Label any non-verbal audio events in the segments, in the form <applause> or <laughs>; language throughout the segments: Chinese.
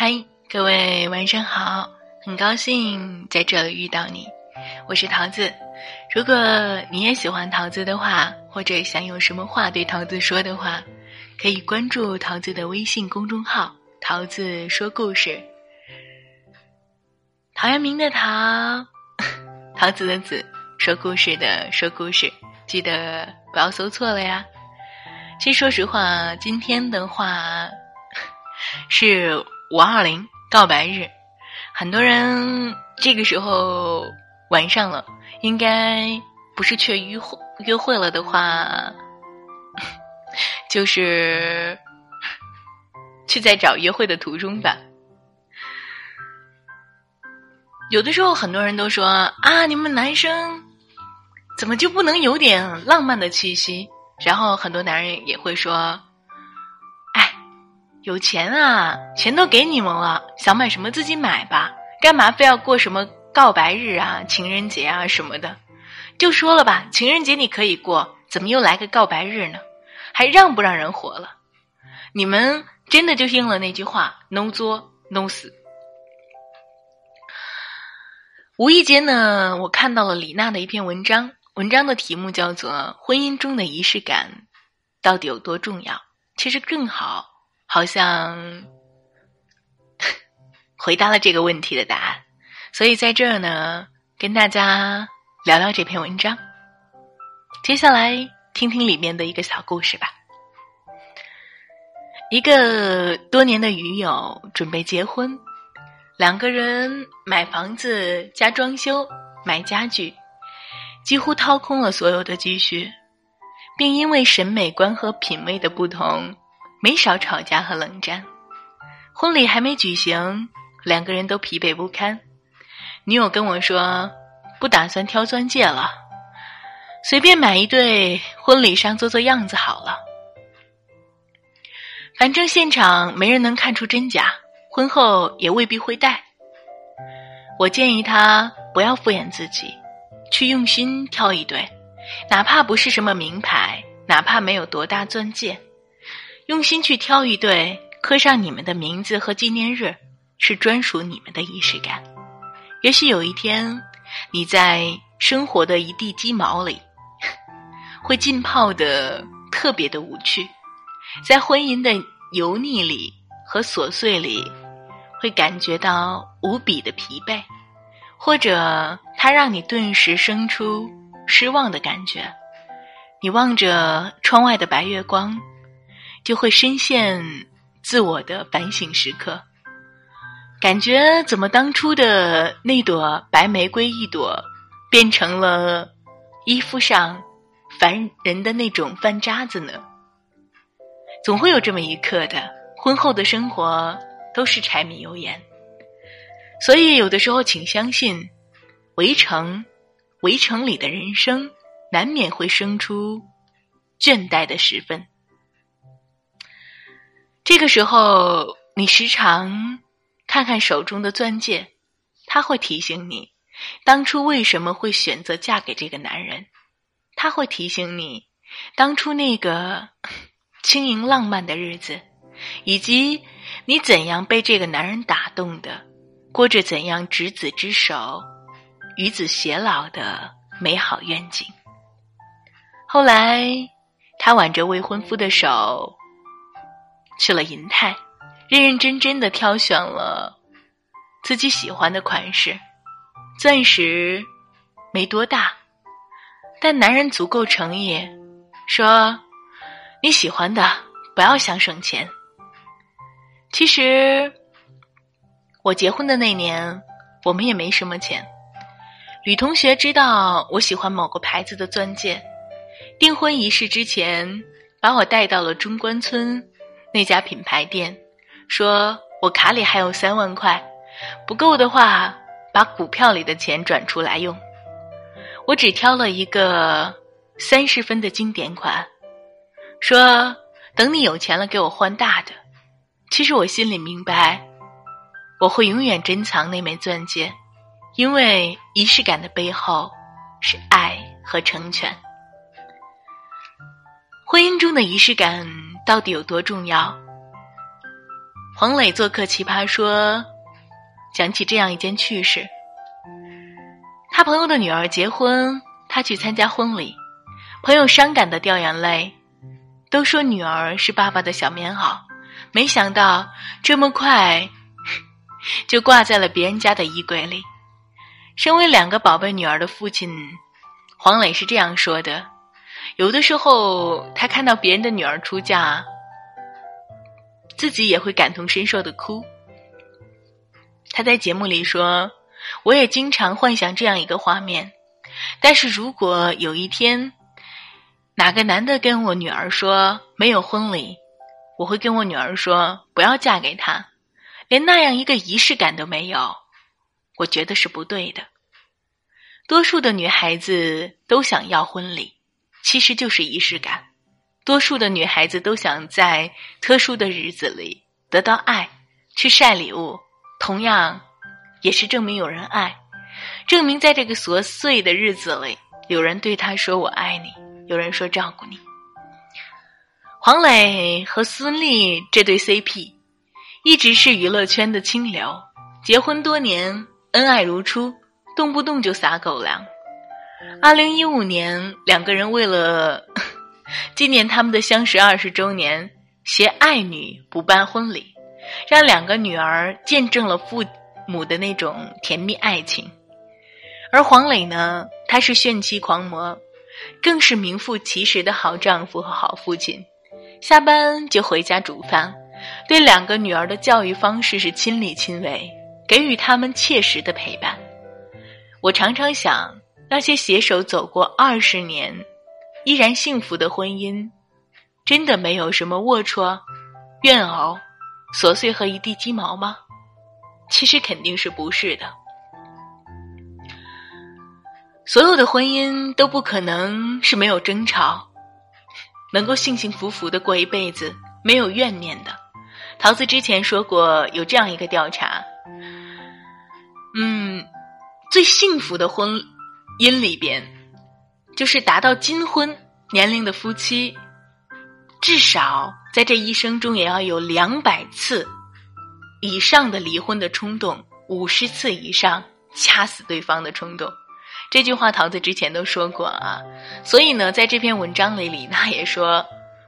嗨，各位晚上好，很高兴在这里遇到你，我是桃子。如果你也喜欢桃子的话，或者想有什么话对桃子说的话，可以关注桃子的微信公众号“桃子说故事”。陶渊明的陶，<laughs> 桃子的子，说故事的说故事，记得不要搜错了呀。其实说实话，今天的话 <laughs> 是五二零告白日，很多人这个时候晚上了，应该不是去约会约会了的话，<laughs> 就是去在找约会的途中吧。有的时候，很多人都说啊，你们男生怎么就不能有点浪漫的气息？然后很多男人也会说，有钱啊，钱都给你们了，想买什么自己买吧，干嘛非要过什么告白日啊、情人节啊什么的？就说了吧，情人节你可以过，怎么又来个告白日呢？还让不让人活了？你们真的就应了那句话：no 作 no 死。无意间呢，我看到了李娜的一篇文章，文章的题目叫做《婚姻中的仪式感到底有多重要》。其实更好，好像 <laughs> 回答了这个问题的答案。所以在这儿呢，跟大家聊聊这篇文章。接下来听听里面的一个小故事吧。一个多年的鱼友准备结婚。两个人买房子、加装修、买家具，几乎掏空了所有的积蓄，并因为审美观和品味的不同，没少吵架和冷战。婚礼还没举行，两个人都疲惫不堪。女友跟我说：“不打算挑钻戒了，随便买一对，婚礼上做做样子好了。反正现场没人能看出真假。”婚后也未必会戴。我建议他不要敷衍自己，去用心挑一对，哪怕不是什么名牌，哪怕没有多大钻戒，用心去挑一对，刻上你们的名字和纪念日，是专属你们的仪式感。也许有一天，你在生活的一地鸡毛里，<laughs> 会浸泡的特别的无趣，在婚姻的油腻里和琐碎里。会感觉到无比的疲惫，或者它让你顿时生出失望的感觉。你望着窗外的白月光，就会深陷自我的反省时刻，感觉怎么当初的那朵白玫瑰一朵，变成了衣服上烦人的那种饭渣子呢？总会有这么一刻的，婚后的生活。都是柴米油盐，所以有的时候，请相信，《围城》《围城》里的人生难免会生出倦怠的时分。这个时候，你时常看看手中的钻戒，他会提醒你当初为什么会选择嫁给这个男人，他会提醒你当初那个 <laughs> 轻盈浪漫的日子。以及你怎样被这个男人打动的，过着怎样执子之手、与子偕老的美好愿景。后来，他挽着未婚夫的手去了银泰，认认真真的挑选了自己喜欢的款式，钻石没多大，但男人足够诚意，说你喜欢的，不要想省钱。其实，我结婚的那年，我们也没什么钱。吕同学知道我喜欢某个牌子的钻戒，订婚仪式之前，把我带到了中关村那家品牌店，说我卡里还有三万块，不够的话，把股票里的钱转出来用。我只挑了一个三十分的经典款，说等你有钱了给我换大的。其实我心里明白，我会永远珍藏那枚钻戒，因为仪式感的背后是爱和成全。婚姻中的仪式感到底有多重要？黄磊做客《奇葩说》，讲起这样一件趣事：他朋友的女儿结婚，他去参加婚礼，朋友伤感的掉眼泪，都说女儿是爸爸的小棉袄，没想到这么快就挂在了别人家的衣柜里。身为两个宝贝女儿的父亲，黄磊是这样说的：有的时候，他看到别人的女儿出嫁。自己也会感同身受的哭。他在节目里说：“我也经常幻想这样一个画面，但是如果有一天，哪个男的跟我女儿说没有婚礼，我会跟我女儿说不要嫁给他，连那样一个仪式感都没有，我觉得是不对的。多数的女孩子都想要婚礼，其实就是仪式感。”多数的女孩子都想在特殊的日子里得到爱，去晒礼物，同样也是证明有人爱，证明在这个琐碎的日子里，有人对他说“我爱你”，有人说照顾你。黄磊和孙俪这对 CP 一直是娱乐圈的清流，结婚多年，恩爱如初，动不动就撒狗粮。二零一五年，两个人为了。今年他们的相识二十周年，携爱女补办婚礼，让两个女儿见证了父母的那种甜蜜爱情。而黄磊呢，他是炫妻狂魔，更是名副其实的好丈夫和好父亲。下班就回家煮饭，对两个女儿的教育方式是亲力亲为，给予他们切实的陪伴。我常常想，那些携手走过二十年。依然幸福的婚姻，真的没有什么龌龊、怨偶、琐碎和一地鸡毛吗？其实肯定是不是的。所有的婚姻都不可能是没有争吵，能够幸幸福福的过一辈子，没有怨念的。桃子之前说过，有这样一个调查，嗯，最幸福的婚姻里边。就是达到金婚年龄的夫妻，至少在这一生中也要有两百次以上的离婚的冲动，五十次以上掐死对方的冲动。这句话桃子之前都说过啊，所以呢，在这篇文章里，李娜也说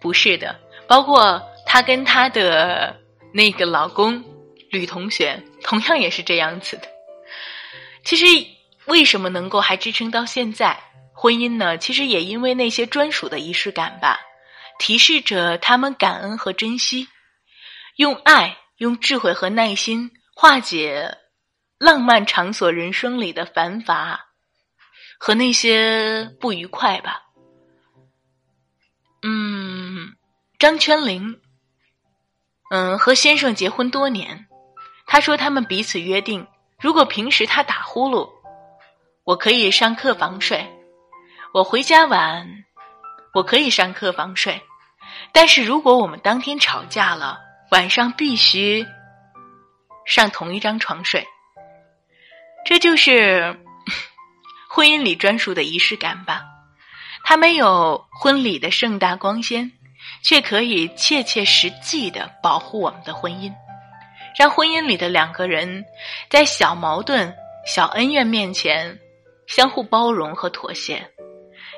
不是的。包括她跟她的那个老公吕同学，同样也是这样子的。其实为什么能够还支撑到现在？婚姻呢，其实也因为那些专属的仪式感吧，提示着他们感恩和珍惜，用爱、用智慧和耐心化解浪漫场所人生里的繁乏和那些不愉快吧。嗯，张泉灵，嗯，和先生结婚多年，他说他们彼此约定，如果平时他打呼噜，我可以上客房睡。我回家晚，我可以上客房睡，但是如果我们当天吵架了，晚上必须上同一张床睡。这就是 <laughs> 婚姻里专属的仪式感吧？它没有婚礼的盛大光鲜，却可以切切实际的保护我们的婚姻，让婚姻里的两个人在小矛盾、小恩怨面前相互包容和妥协。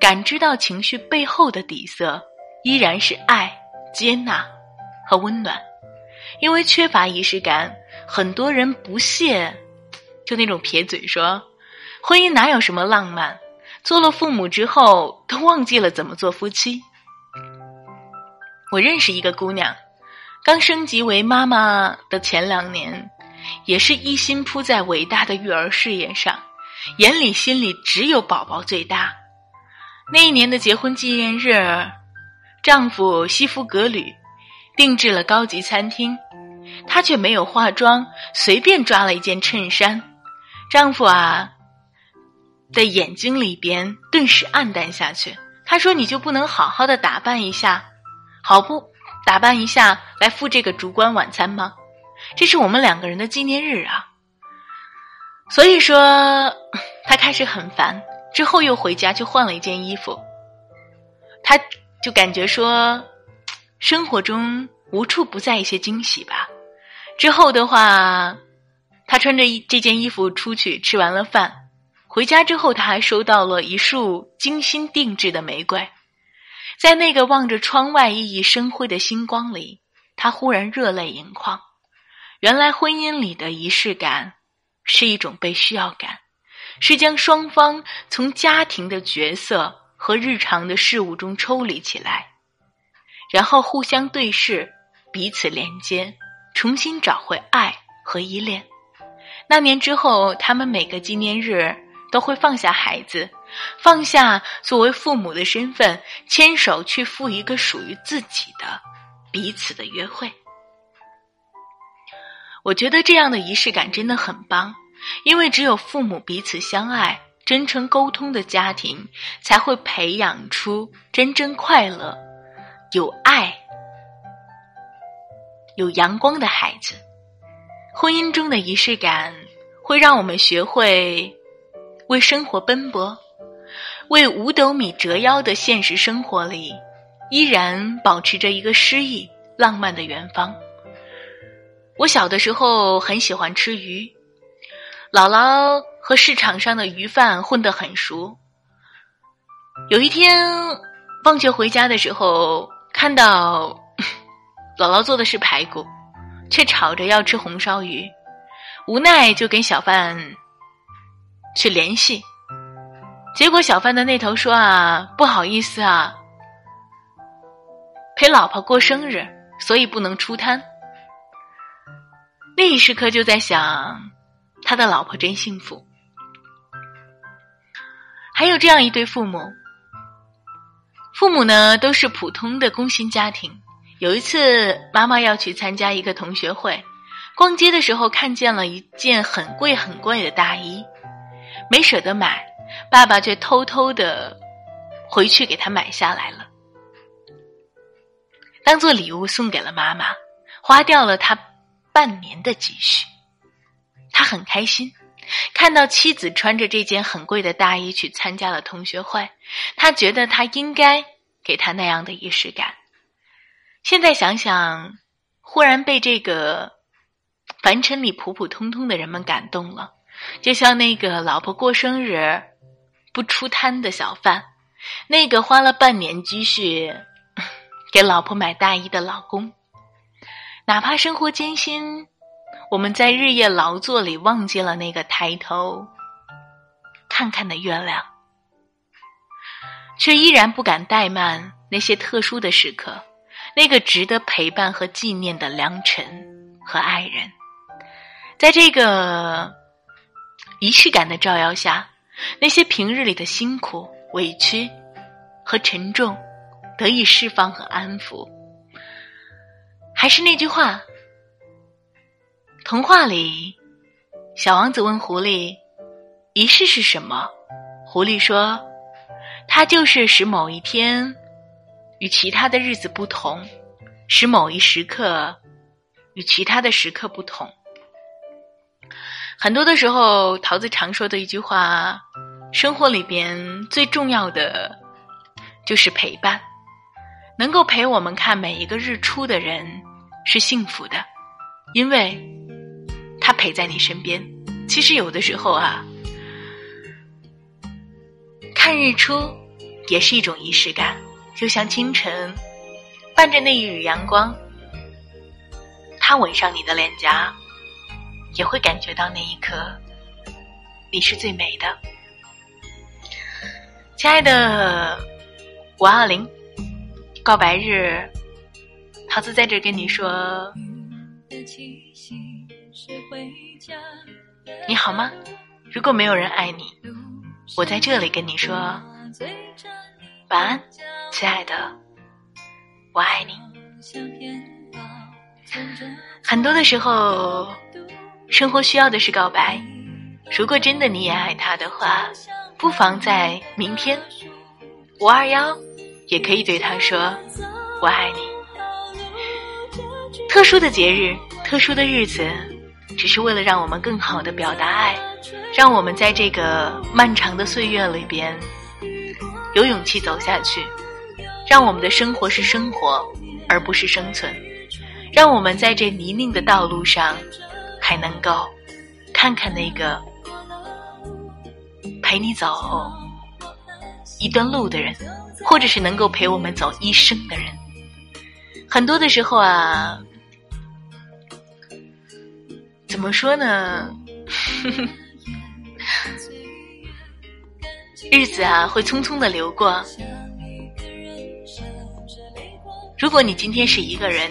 感知到情绪背后的底色，依然是爱、接纳和温暖。因为缺乏仪式感，很多人不屑，就那种撇嘴说：“婚姻哪有什么浪漫？做了父母之后，都忘记了怎么做夫妻。”我认识一个姑娘，刚升级为妈妈的前两年，也是一心扑在伟大的育儿事业上，眼里心里只有宝宝最大。那一年的结婚纪念日，丈夫西服革履，定制了高级餐厅，她却没有化妆，随便抓了一件衬衫。丈夫啊在眼睛里边顿时暗淡下去。他说：“你就不能好好的打扮一下，好不打扮一下来赴这个烛光晚餐吗？这是我们两个人的纪念日啊。”所以说，他开始很烦。之后又回家，去换了一件衣服。他就感觉说，生活中无处不在一些惊喜吧。之后的话，他穿着这件衣服出去吃完了饭，回家之后他还收到了一束精心定制的玫瑰，在那个望着窗外熠熠生辉的星光里，他忽然热泪盈眶。原来婚姻里的仪式感是一种被需要感，是将双方从家庭的角色和日常的事物中抽离起来，然后互相对视，彼此连接。重新找回爱和依恋。那年之后，他们每个纪念日都会放下孩子，放下作为父母的身份，牵手去赴一个属于自己的彼此的约会。我觉得这样的仪式感真的很棒，因为只有父母彼此相爱、真诚沟通的家庭，才会培养出真正快乐、有爱。有阳光的孩子，婚姻中的仪式感会让我们学会为生活奔波，为五斗米折腰的现实生活里，依然保持着一个诗意浪漫的远方。我小的时候很喜欢吃鱼，姥姥和市场上的鱼贩混得很熟。有一天放学回家的时候，看到。<laughs> 姥姥做的是排骨，却吵着要吃红烧鱼，无奈就跟小贩去联系，结果小贩的那头说啊，不好意思啊，陪老婆过生日，所以不能出摊。那一时刻就在想，他的老婆真幸福。还有这样一对父母，父母呢都是普通的工薪家庭。有一次，妈妈要去参加一个同学会，逛街的时候看见了一件很贵很贵的大衣，没舍得买，爸爸却偷偷的回去给他买下来了，当做礼物送给了妈妈，花掉了他半年的积蓄。他很开心，看到妻子穿着这件很贵的大衣去参加了同学会，他觉得他应该给他那样的仪式感。现在想想，忽然被这个凡尘里普普通通的人们感动了，就像那个老婆过生日不出摊的小贩，那个花了半年积蓄 <laughs> 给老婆买大衣的老公。哪怕生活艰辛，我们在日夜劳作里忘记了那个抬头看看的月亮，却依然不敢怠慢那些特殊的时刻。那个值得陪伴和纪念的良辰和爱人，在这个仪式感的照耀下，那些平日里的辛苦、委屈和沉重得以释放和安抚。还是那句话，童话里，小王子问狐狸：“仪式是什么？”狐狸说：“它就是使某一天。”与其他的日子不同，使某一时刻与其他的时刻不同。很多的时候，桃子常说的一句话：生活里边最重要的就是陪伴。能够陪我们看每一个日出的人是幸福的，因为他陪在你身边。其实有的时候啊，看日出也是一种仪式感。就像清晨，伴着那一缕阳光，他吻上你的脸颊，也会感觉到那一刻，你是最美的。亲爱的五二零告白日，桃子在这跟你说，你好吗？如果没有人爱你，我在这里跟你说晚安。亲爱的，我爱你。很多的时候，生活需要的是告白。如果真的你也爱他的话，不妨在明天五二幺，也可以对他说“我爱你”。特殊的节日，特殊的日子，只是为了让我们更好的表达爱，让我们在这个漫长的岁月里边有勇气走下去。让我们的生活是生活，而不是生存。让我们在这泥泞的道路上，还能够看看那个陪你走一段路的人，或者是能够陪我们走一生的人。很多的时候啊，怎么说呢？<laughs> 日子啊，会匆匆的流过。如果你今天是一个人，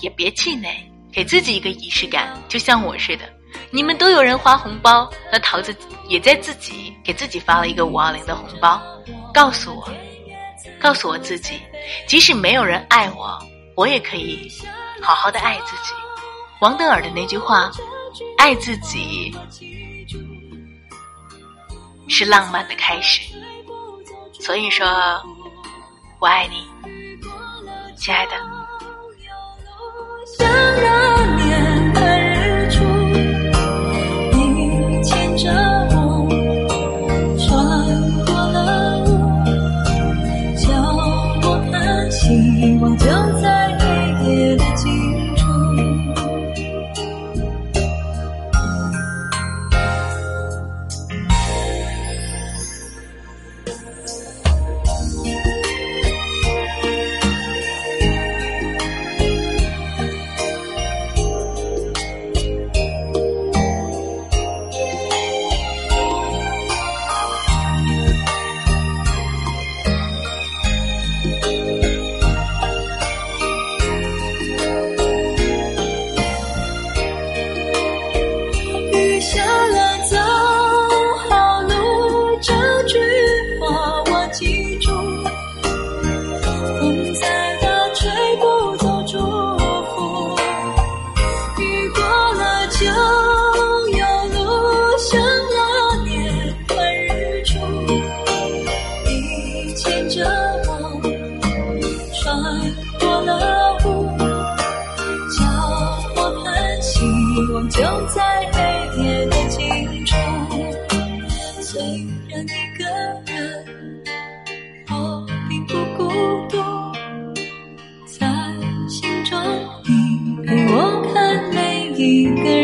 也别气馁，给自己一个仪式感，就像我似的。你们都有人发红包，那桃子也在自己给自己发了一个五二零的红包，告诉我，告诉我自己，即使没有人爱我，我也可以好好的爱自己。王德尔的那句话：“爱自己是浪漫的开始。”所以说，我爱你，亲爱的。在